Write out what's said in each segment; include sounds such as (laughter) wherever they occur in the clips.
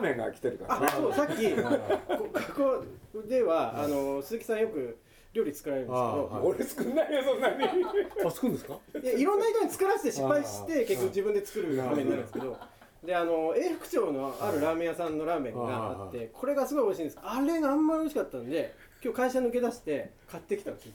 ラーメンが来てるからね。あそうさっきこここではあの鈴木さんよく料理作られるんですけど、あ俺作んないよそんなに。(laughs) あ作るんですか？いやいろんな人に作らせて失敗して結局自分で作るラーメンになるんですけど。であの永福町のあるラーメン屋さんのラーメンがあってこれがすごい美味しいんです。あれがあんまり美味しかったんで今日会社抜け出して買ってきたんですよ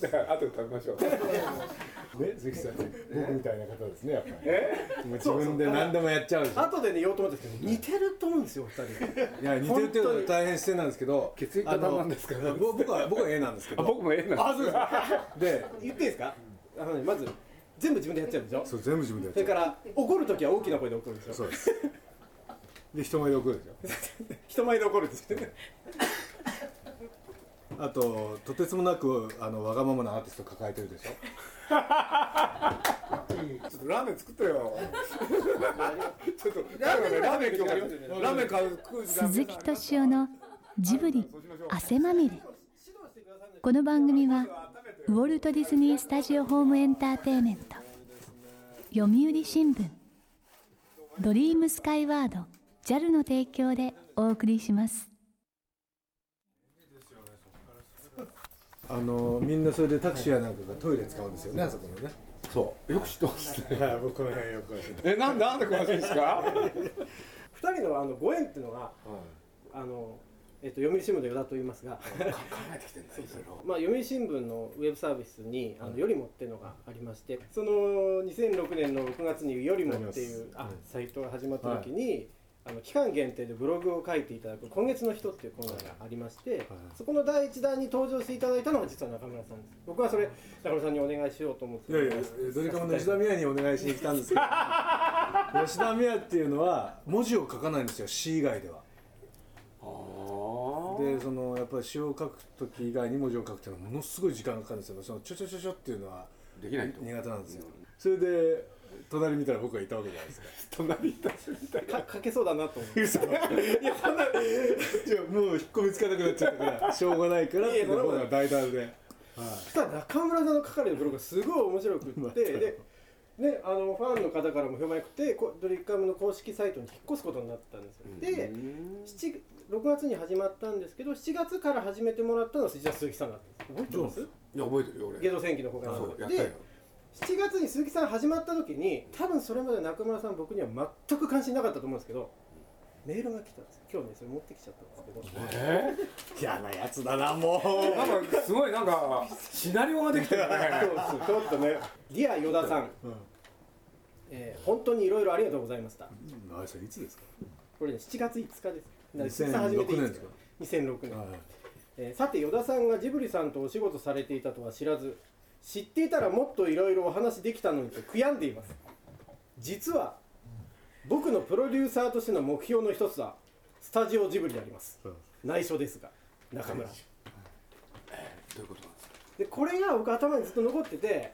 だから後で食べましょう。ね鈴木さん僕みたいな方ですねやっぱり。え？もう自分で何でもやっちゃうでしょ後でね言おうと思ったんですけど似てると思うんですよお二人。いや似てるっていうのは大変失礼なんですけど血液型なんですか？あのぼ僕は僕は A なんですけど。あ僕も A なんです。あそうですか。で言っていいですか？あのねまず全部自分でやっちゃうんでしょ？そう全部自分でやっそれちゃから怒るときは大きな声で怒るんですよ。うそうです。で人前で怒るでしょ。(laughs) 人前で怒るんですよあととてつもなくあのわがままなアーティスト抱えてるでしょ？(laughs) ちょっとラーメン作ってよ。ちょっとラーメンラーメン今日ラーメン買う鈴木敏夫のジブリ汗まみれ。この番組はウォルト・ディズニー・スタジオ・ホーム・エンターテイメント読売新聞ドリームスカイワード JAL の提供でお送りしますあのみんなそれでタクシーやなんかがトイレ使うんですよねあそこのね。そう。よく知ってますね。(laughs) はい僕この辺よく。えなんでなんで詳しいんですか？(laughs) 二人のあのご縁っていうのがあの、えっと、読売新聞の与田と言いますが考えてきてんだよいろいろ。まあ、読売新聞のウェブサービスに「あのよりも」っていうのがありましてその2006年の6月に「よりも」っていうあサイトが始まった時に、あの期間限定でブログを書いていただく「今月の人」っていうコーナーがありまして、そこの第一弾に登場していただいたのが実は中村さんです。僕はそれ中村さんにお願いしようと思っていやいやドリカムの吉田美也にお願いしに来たんですけど。(laughs) 吉田美也っていうのは文字を書かないんですよ詩以外では。あでそのやっぱり詩を書く時以外に文字を書くっていうのはものすごい時間がかかるんですよ。そのちょちょちょちょっていうのはできないと。苦手なんですよ。それで隣見たら僕がいたわけじゃないですか。(laughs) 隣にいみたいか書けそうだなと思って嘘。いやそんな。じゃあもう引っ込みつかなくなっちゃったから (laughs) しょうがないからいやいや僕が大胆で、はい。たら中村さんの書かれるブログがすごい面白くって、で、ね、あのファンの方からも評判良くてこドリカムの公式サイトに引っ越すことになったんですよ、で7 6月に始まったんですけど7月から始めてもらったのは実は鈴木さんだったんです覚えてます？いや覚えてるよ俺。ゲド戦記の方から。そうやったよ。で7月に鈴木さん始まった時に多分それまで中村さん僕には全く関心なかったと思うんですけどメールが来たんです今日ねそれ持ってきちゃったんですけど。え嫌なやつだなもー、なんかすごいなんかシナリオができてるねちょっとね「 Dear 与田さん、う、うん。えー本当にいろいろありがとうございました」あれそれいつですか？これね7月5日です。だから鈴木さん始めていい2006ですか2006年、はい。えーさて与田さんがジブリさんとお仕事されていたとは知らず知っていたらもっといろいろお話できたのにと悔やんでいます。実は僕のプロデューサーとしての目標の一つはスタジオジブリであります。内緒ですが中村。どういうことなんですか？でこれが僕頭にずっと残ってて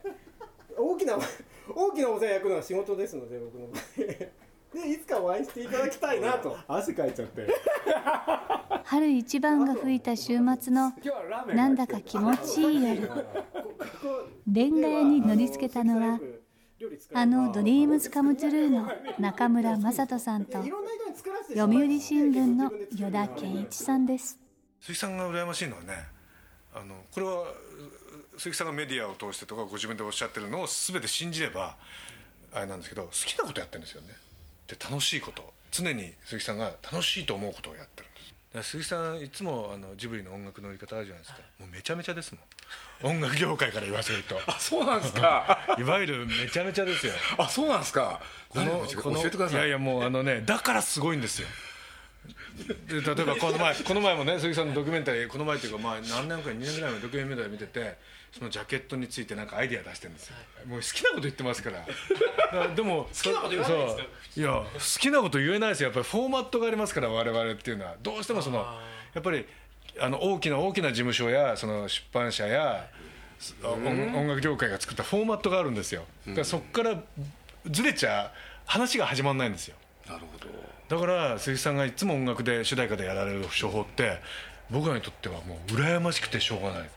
大きな大きなお世話焼くのが仕事ですので僕の場合でいつかお会いしていただきたいなと。(laughs) 汗かいちゃって。春一番が吹いた週末のなんだか気持ちいい夜。レンガ屋に乗り付けたのはあのドリームズカムトゥルーの中村雅人さんと読売新聞の依田健一さんです。鈴木さんが羨ましいのはねあのこれはう鈴木さんがメディアを通してとかご自分でおっしゃってるのを全て信じればあれなんですけど好きなことやってるんですよねで楽しいこと。常に鈴木さんが楽しいと思うことをやってるんです。鈴木さんいつもあのジブリの音楽の売り方あるじゃないですか。もうめちゃめちゃですもん。音楽業界から言わせると。(laughs) あそうなんですか。(laughs) いわゆるめちゃめちゃですよ。(laughs) あそうなんですか。この何を教えこのてください。やいやもうあのねだからすごいんですよ。で例えばこの前この前もね鈴木さんのドキュメンタリーこの前っていうかまあ何年か2年ぐらいのドキュメンタリー見ててそのジャケットについてなんかアイディア出してるんですよ。もう好きなこと言ってますから。(laughs) でも好きなこと言わないんですか？いや好きなこと言えないですよ。やっぱりフォーマットがありますから我々っていうのは。どうしてもそのやっぱりあの大きな大きな事務所やその出版社や音音楽業界が作ったフォーマットがあるんですよ。だからそこからずれちゃ話が始まらないんですよ。なるほど。だから鈴木さんがいつも音楽で主題歌でやられる手法って僕らにとってはもう羨ましくてしょうがない。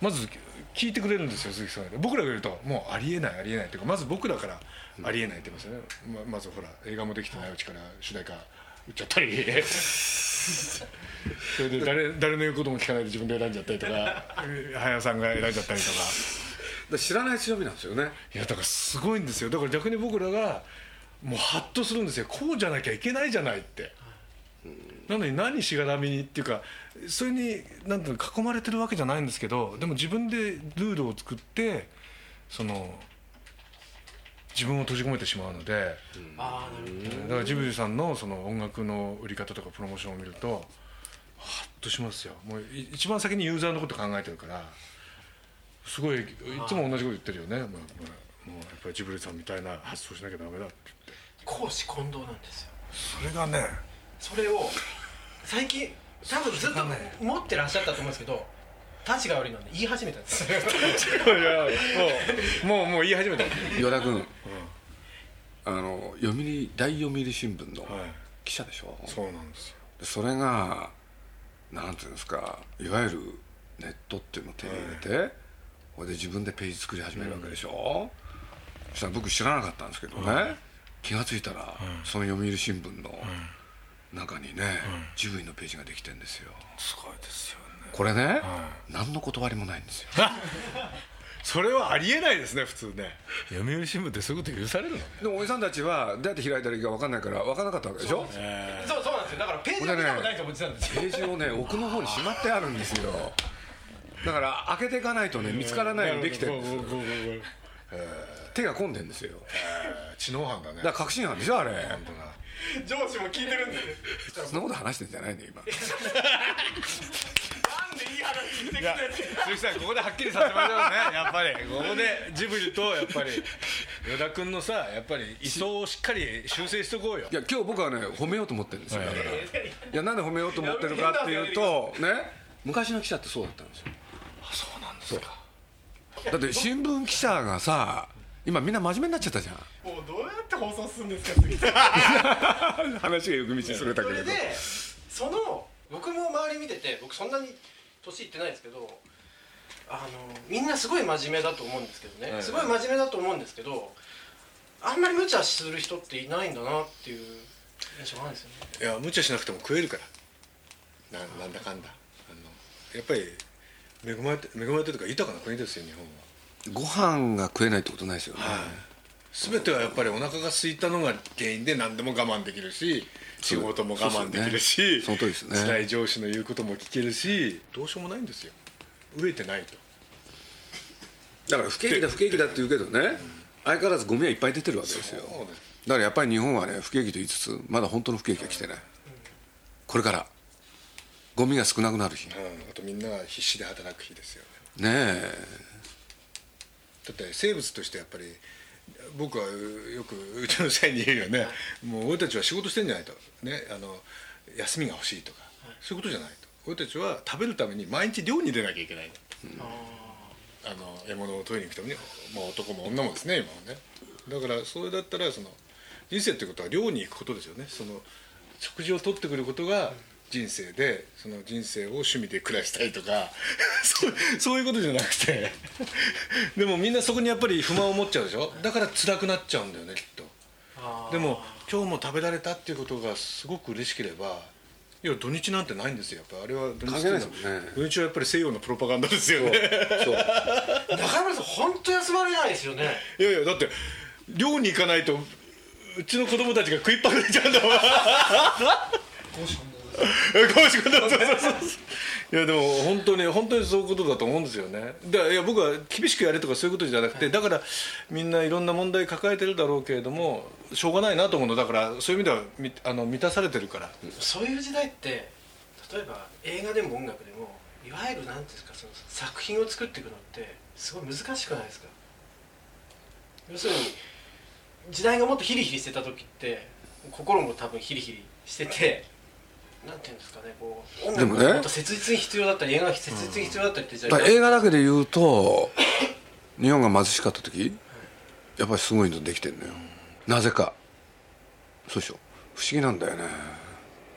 まず聞いてくれるんですよ鈴木さんが僕らが言うともうありえないありえないっていうかまず僕らからありえないって言いますよね、ままずほら映画もできてないうちから主題歌売っちゃったり。(laughs) それで誰誰の言うことも聞かないで自分で選んじゃったりとか早さんが選んじゃったりとか。で知らない強みなんですよね。いやだからすごいんですよ。だから逆に僕らがもうハッとするんですよ。こうじゃなきゃいけないじゃないって、なのに何しがらみにっていうかそれになんていうの囲まれてるわけじゃないんですけどでも自分でルールを作ってその自分を閉じ込めてしまうので、あだからジブリさんのその音楽の売り方とかプロモーションを見るとハッとしますよ。もうい一番先にユーザーのこと考えてるからすごいいつも同じこと言ってるよね、まあまあもうやっぱりジブリさんみたいな発想しなきゃダメだって言って。公私混同なんですよ。それがねそれを最近多分ずっと持ってらっしゃったと思うんですけど立ちが悪いので言い始めたんです。よいやもうもうもう言い始めた。は与田君、あの読売大読売新聞のい。記者でしょ、そうなんですよ。でそれがなんていうんですかいわゆるネットっていうのを手に入れて、これで自分でページ作り始めるわけでしょ、そしたら僕知らなかったんですけどね、気が付いたら、その読売新聞の中にね、ジブリのページができてんですよ。すごいですよね。これね、何の断りもないんですよ。(laughs) それはありえないですね普通ね。読売新聞ってそういうこと許されるのでもおじさんたちはどうやって開いたらいいか分かんないから分からなかったわけでしょ？そうそうなんですよ。だからページが見たことないと思ってたんですよ。ページをね奥の方にしまってあるんですよ。だから開けていかないとね見つからないようにできてるんですよ。手が込んでんですよ。知能犯だね。だから確信犯でしょあれ上司も聞いてるんで。そんなこと話してんじゃないの今。なんでいい話聞いてくれて鈴木さんここではっきりさせましょうねやっぱり。ここでジブリとやっぱり。与田君のさやっぱり位相をしっかり修正しておこうよ。いや今日僕はね褒めようと思ってるんですよ。だから。いやなんで褒めようと思ってるかっていうとね昔の記者ってそうだったんですよそうなんですかだって新聞記者がさ今みんな真面目になっちゃったじゃんもうどうやって放送するんですか次 (laughs) 話がよく道それたけれどそれでその僕も周り見てて僕そんなに年いってないんですけどあのみんなすごい真面目だと思うんですけどね、はい。すごい真面目だと思うんですけどあんまり無茶する人っていないんだなっていう印象があるんですよね。いや無茶しなくても食えるから。ななんだかんだ。あのやっぱり恵まれて恵まれてるというか豊かな国ですよ日本は。ご飯が食えないってことないですよね、全てはやっぱりお腹が空いたのが原因で何でも我慢できるし仕事も我慢できるしそねそりですね。辛い上司の言うことも聞けるしどうしようもないんですよ。飢えてないと。だから不景気だ不景気だって言うけどね相変わらずゴミはいっぱい出てるわけですよ。だからやっぱり日本はね不景気と言いつつまだ本当の不景気が来てない。これからゴミが少なくなる日。ねうん。あとみんなが必死で働く日ですよねえ。だって生物としてやっぱり僕はよくうちの社員に言うよね。もう俺たちは仕事してんじゃないと。ねあの休みが欲しいとか、そういうことじゃないと。俺たちは食べるために毎日漁に出なきゃいけないあの獲物を取りに行くために、まあ、男も女もですね今はね。だからそれだったらその人生っていうことは漁に行くことですよね。その食事を取ってくることが人生でその人生を趣味で暮らしたいとか (laughs) そうそういうことじゃなくて。(laughs) でもみんなそこにやっぱり不満を持っちゃうでしょ？だから辛くなっちゃうんだよねきっと。でも今日も食べられたっていうことがすごく嬉しければいや土日なんてないんですよやっぱあれは土日ね。土日はやっぱり西洋のプロパガンダですよね。そう。(laughs) 中村さん本当休まれないですよね。いやいやだって寮に行かないとうちの子供たちが食いっぱぐれちゃうんだもん小石君だそうそうそう。(laughs) いやでも本当に本当にそういうことだと思うんですよね。いや僕は厳しくやれとかそういうことじゃなくてだからみんないろんな問題抱えてるだろうけれどもしょうがないなと思うの。だからそういう意味ではみあの満たされてるから。そういう時代って例えば映画でも音楽でもいわゆるなんていうんですかその作品を作っていくのってすごい難しくないですか？要するに時代がもっとヒリヒリしてた時って心も多分ヒリヒリしててなんていうんですかねこう音でもね。楽がもっと切実に必要だったり映画が切実に必要だったりって時だから代映画だけで言うと日本が貧しかった時やっぱりすごいのできてんのよ。なぜか。そうでしょ。不思議なんだよね。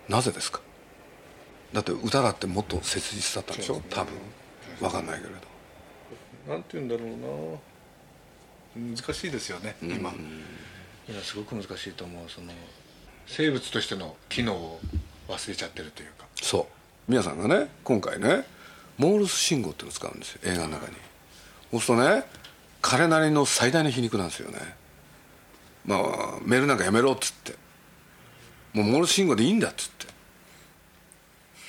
なぜですか。だって歌だってもっと切実だったんでしょ。多分。分かんないけれど。なんて言うんだろうな。難しいですよね今。今すごく難しいと思うその生物としての機能を忘れちゃってるというか。そう。皆さんがね今回ねモールス信号っていうのを使うんですよ映画の中に。そうするとね彼なりの最大の皮肉なんですよね。まあメールなんかやめろっつって。もうモールス信号でいいんだっつって。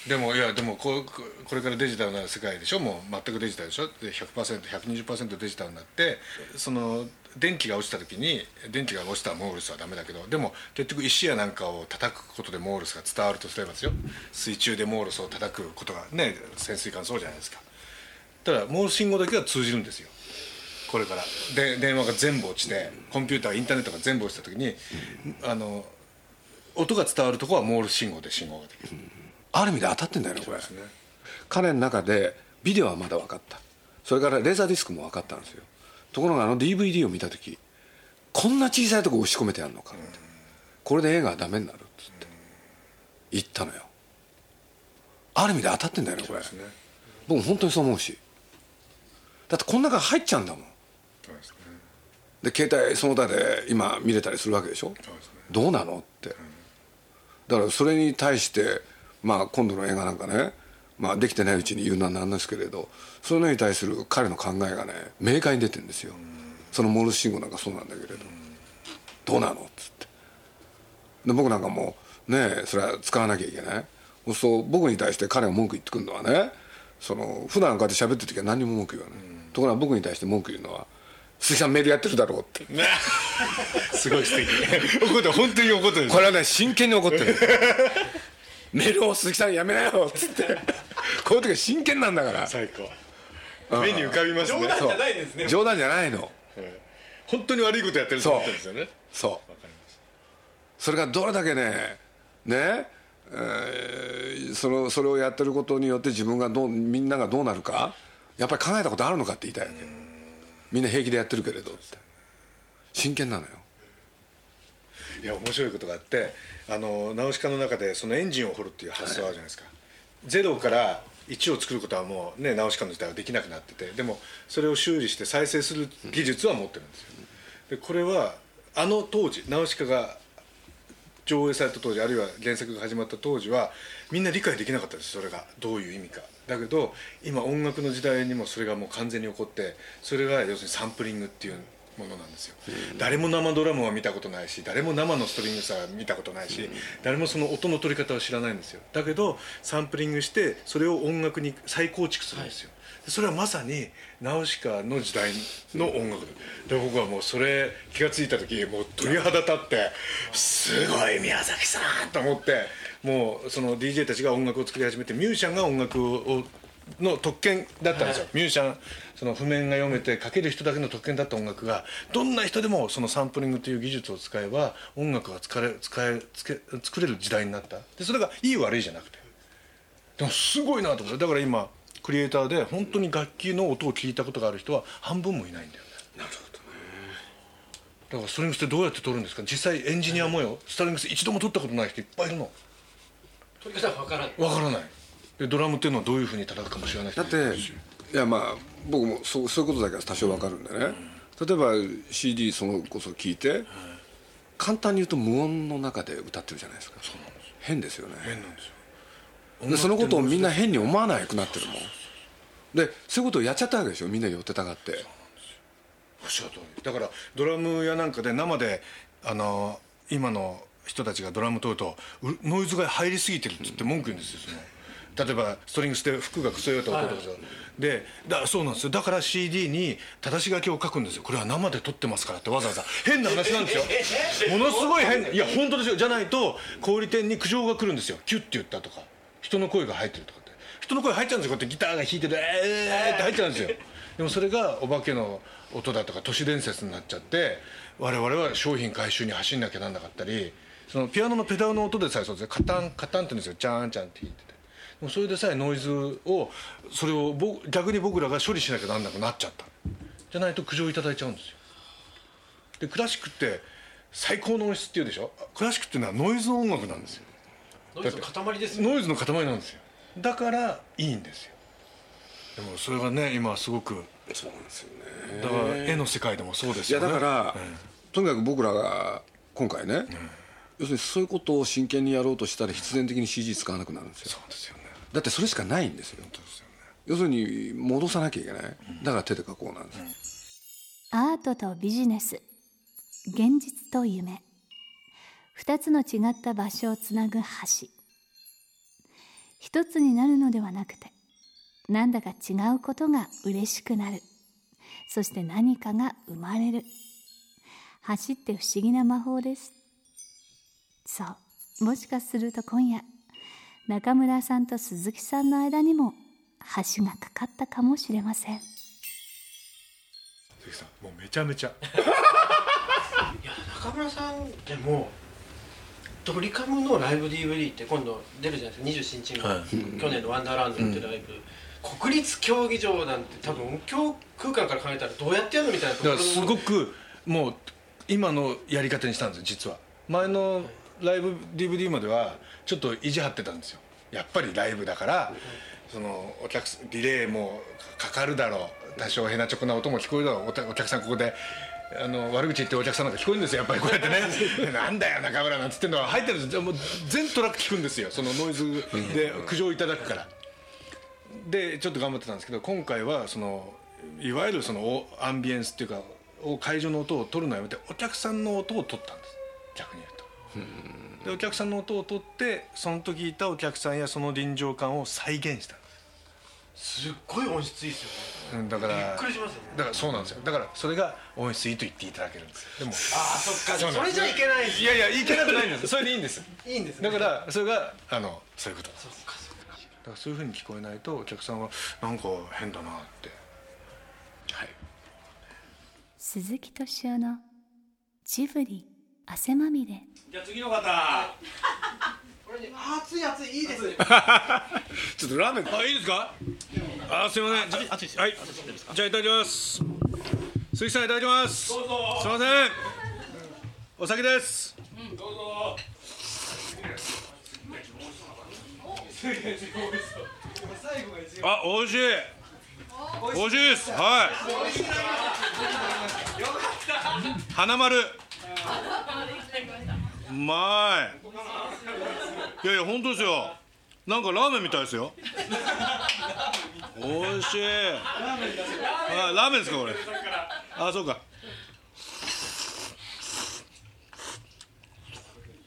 でもいやでもこうこれからデジタルな世界でしょ？もう全くデジタルでしょ？で 100%120% デジタルになってその電気が落ちた時に電気が落ちたらモールスはダメだけどでも結局石やなんかを叩くことでモールスが伝わるとすればですよ。水中でモールスを叩くことがね潜水艦そうじゃないですか。ただモールス信号だけは通じるんですよ。これから。で電話が全部落ちてコンピューターインターネットが全部落ちた時に、あの音が伝わるところはモールス信号で信号ができる、ある意味で当たってんだよねこれ。ね。彼の中でビデオはまだ分かった。それからレーザーディスクも分かったんですよところがあの DVD を見た時こんな小さいとこ押し込めてやるのかって。これで映画はダメになるっつって。言ったのよ。ある意味で当たってんだよねこれ。僕本当にそう思うし。だってこの中入っちゃうんだもん。で携帯その他で今見れたりするわけでしょ？どうなのって。だからそれに対してまあ今度の映画なんかねまあできてないうちに言うのはなんですけれどそういうのに対する彼の考えがね明快に出てるんですよ。そのモールス信号なんかそうなんだけれど。どうなのっつって。で僕なんかもうねそれは使わなきゃいけない。そうすると僕に対して彼が文句言ってくるのはねその普段こうやって喋ってる時は何にも文句言わない。ところが僕に対して文句言うのは「鈴木さんメールやってるだろ」うって。(laughs) すごい素敵。怒って本当に怒ってる。これはね真剣に怒ってるメールを鈴木さんやめなよっつって。こういう時は真剣なんだから。最高。目に浮かびますね。冗談じゃないですね冗談じゃないの。本当に悪いことやってると思ってるんですよね。そう。わかります。それがどれだけねねえーそのそれをやってることによって自分がどうみんながどうなるかやっぱり考えたことあるのかって言いたいわけ。みんな平気でやってるけれどって。真剣なのよいや面白いことがあってあのナウシカの中でそのエンジンを掘るっていう発想あるじゃないですか、ゼロから1を作ることはもうねナウシカの時代はできなくなっててでもそれを修理して再生する技術は持ってるんですよ。でこれはあの当時ナウシカが上映された当時あるいは原作が始まった当時はみんな理解できなかったですそれが。どういう意味か。だけど今音楽の時代にもそれがもう完全に起こってそれが要するにサンプリングっていうものなんですよ、誰も生ドラムは見たことないし誰も生のストリングスは見たことないし、誰もその音の取り方を知らないんですよ。だけどサンプリングしてそれを音楽に再構築するんですよ、でそれはまさにナウシカの時代の音楽。で僕はもうそれ気が付いた時もう鳥肌立ってすごい宮崎さんと思ってもうその DJ たちが音楽を作り始めてミュージシャンが音楽をの特権だったんですよ、ミュージシャンその譜面が読めて書ける人だけの特権だった音楽がどんな人でもそのサンプリングという技術を使えば音楽が使え使えつけ作れる時代になった。でそれがいい悪いじゃなくて。でもすごいなと思って。だから今クリエイターで本当に楽器の音を聞いたことがある人は半分もいないんだよね。なるほどね。だからストリングスってどうやって撮るんですか？実際エンジニアもよストリングス一度も撮ったことない人いっぱいいるの。取り方は分からない。わからない。でドラムっていうのはどういうふうに叩くかも知らない人だっていやまあ僕もそうそういうことだけは多少わかるんでね、例えば CD そのこそ聞いて、簡単に言うと無音の中で歌ってるじゃないですか。変ですよね。変なんですよ。でそのことをみんな変に思わなくなってるもん。でそういうことをやっちゃったわけでしょみんな寄ってたがって。おっしゃる通り。だからドラムやなんかで生であの今の人たちがドラム取るとうノイズが入りすぎてるって言って文句言うんですよその例えばストリングスで服がくそよと音とかさ。でだそうなんですよ。だから CD に正し書きを書くんですよ。これは生で撮ってますからってわざわざ。変な話なんですよ。(laughs) ものすごい変ないや本当ですよ。じゃないと小売店に苦情が来るんですよ。キュッて言ったとか。人の声が入ってるとかって。人の声入っちゃうんですよ。こうやってギターが弾いててえーって入っちゃうんですよ。でもそれがお化けの音だとか都市伝説になっちゃって我々は商品回収に走んなきゃなんなかったりそのピアノのペダルの音でさえそうですねカタンカタンって言うんですよ。チャーンチャンって弾いててでもそれでさえノイズをそれを僕逆に僕らが処理しなきゃなんなくなっちゃった。じゃないと苦情いただいちゃうんですよ。でクラシックって最高の音質っていうでしょ？クラシックっていうのはノイズの音楽なんですよ。ノイズの塊ですよ。ノイズの塊なんですよ。だからいいんですよ。でもそれがね今すごくそうなんですよね。だから絵の世界でもそうですいやよねだから、とにかく僕らが今回ね、要するにそういうことを真剣にやろうとしたら必然的に CG 使わなくなるんですよ。そうですよねだってそれしかないんですよ。要するに戻さなきゃいけない。だから手で描こうなんです、アートとビジネス。現実と夢。二つの違った場所をつなぐ橋。一つになるのではなくてなんだか違うことが嬉しくなる。そして何かが生まれる。橋って不思議な魔法です。そう。もしかすると今夜中村さんと鈴木さんの間にも橋がかかったかもしれません。鈴木さんもうめちゃめちゃ。中村さんでもドリカムのライブ DVD って今度出るじゃないですか。27日の、はい。去年の「ワンダーランド」ってライブ、国立競技場なんて多分音響空間から考えたらどうやってやるのみたいなだからすごくもう今のやり方にしたんですよ実は。前のライブ DVD まではちょっと意地張ってたんですよやっぱりライブだからそのお客リレーもかかるだろう多少ヘナチョコな音も聞こえるだろうお客さんここであの悪口言ってるお客さんなんか聞こえるんですよやっぱりこうやってね。(laughs) なんだよ中村なんつってんの。は入ってるんですよもう全トラック聞くんですよそのノイズで苦情いただくから。でちょっと頑張ってたんですけど今回はそのいわゆるそのおアンビエンスっていうかお会場の音を取るのをやめてお客さんの音を取ったんです。逆に言うとでお客さんの音を取ってその時いたお客さんやその臨場感を再現した。すすっごい音質いいですよね。うんだからびっくりしますよね。だからそうなんですよ。だからそれが音質いいと言っていただけるんです。でもああそっか。それじゃいけないですいやいやいけなくないんです (laughs) それでいいんです。いいんですね。だからそれがあのそういうこと。ですそっかそっか。だからそういうふうに聞こえないとお客さんはなんか変だなって。はい。鈴木敏夫のジブリ汗まみれ。じゃあ次の方。これね熱い熱いいいですね。(laughs) ちょっとラーメンあいいですか？あすいません。じゃはい。じゃあいただきます。鈴木さんいただきます。すいません。お酒です。あ美味しい。美味しいです。はい。花丸うまい。いやいや本当ですよ。なんかラーメンみたいですよ。美味しい。あラーメンですかこれ。あそうか。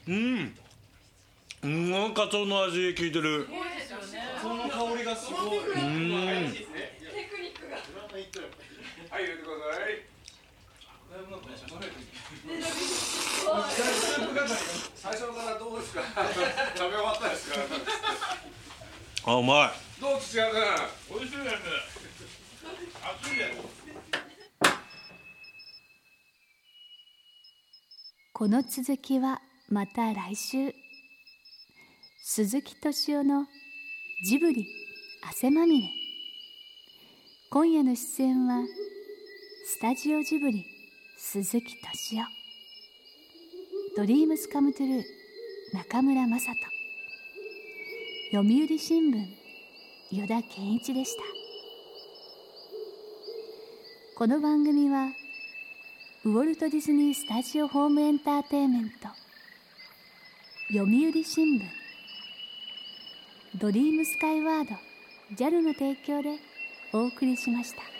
うん。うんごいカツオの味効いてる。その香りがすごい。うん最初からどうですか食べ終わったですかあうまいどう土屋君美味しいです熱いですこの続きはまた来週。鈴木敏夫のジブリ汗まみれ。今夜の出演はスタジオジブリ。鈴木敏夫。ドリームスカムトゥルー中村雅人。読売新聞依田健一でした。この番組はウォルト・ディズニー・スタジオ・ホーム・エンターテインメント読売新聞ドリームスカイワード JAL の提供でお送りしました。